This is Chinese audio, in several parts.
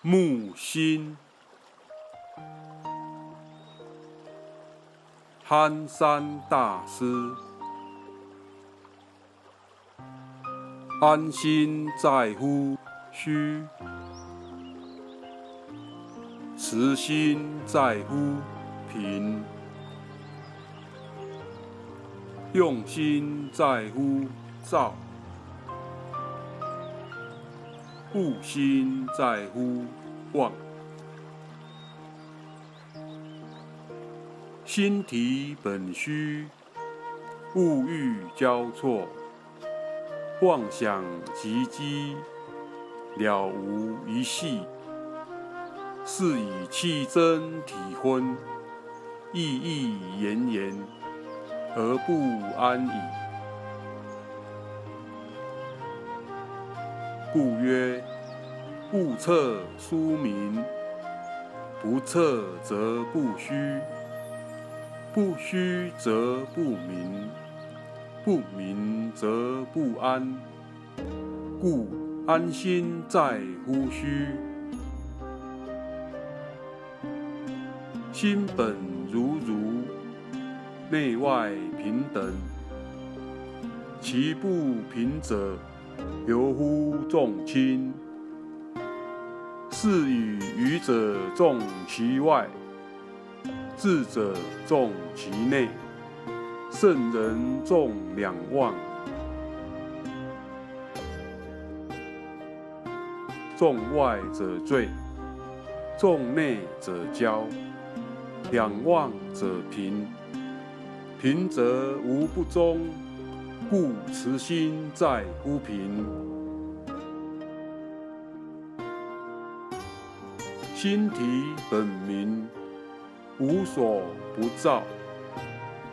木心，憨山大师，安心在乎虚，慈心在乎平，用心在乎造。故心在乎忘，心体本虚，物欲交错，妄想及机，了无一系，是以气真体昏，意意言言，而不安矣。故曰：不测书明，不测则不虚，不虚则不明，不明则不安。故安心在乎虚，心本如如，内外平等，其不平者。由乎众卿，是以愚者重其外，智者重其内，圣人重两忘。重外者罪，重内者骄，两忘者平，平则无不忠。故慈心在乎平，心体本明，无所不照，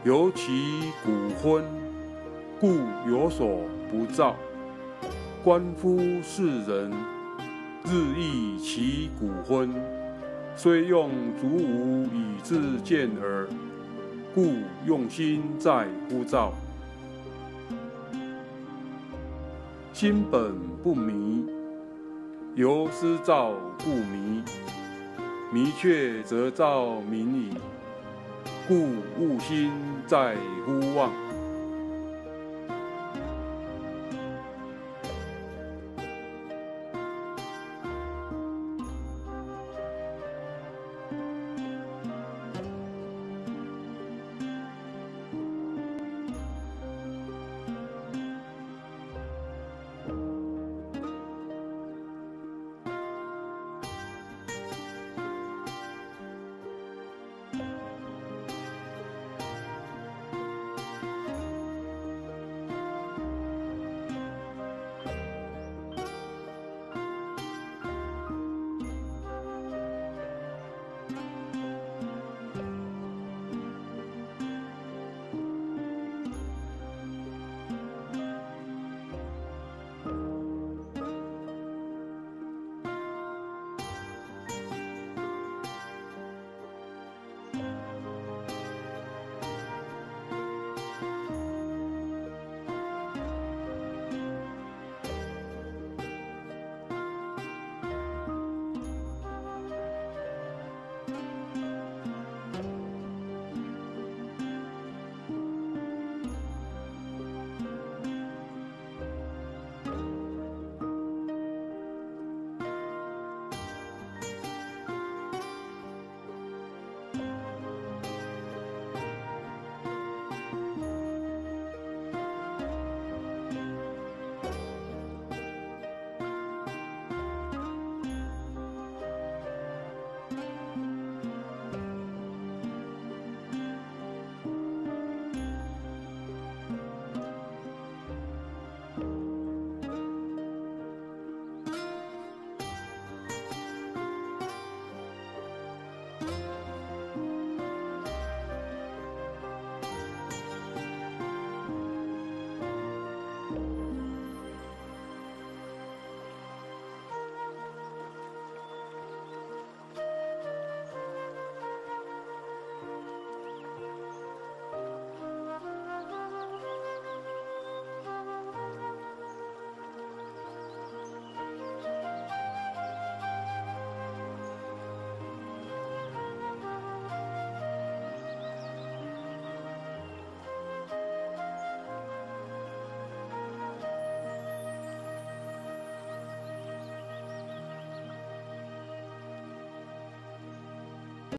由其骨昏，故有所不照。观夫世人，日益其骨昏，虽用足无以自见耳，故用心在乎照。心本不迷，由思照故迷。迷却则照明矣。故悟心在乎妄。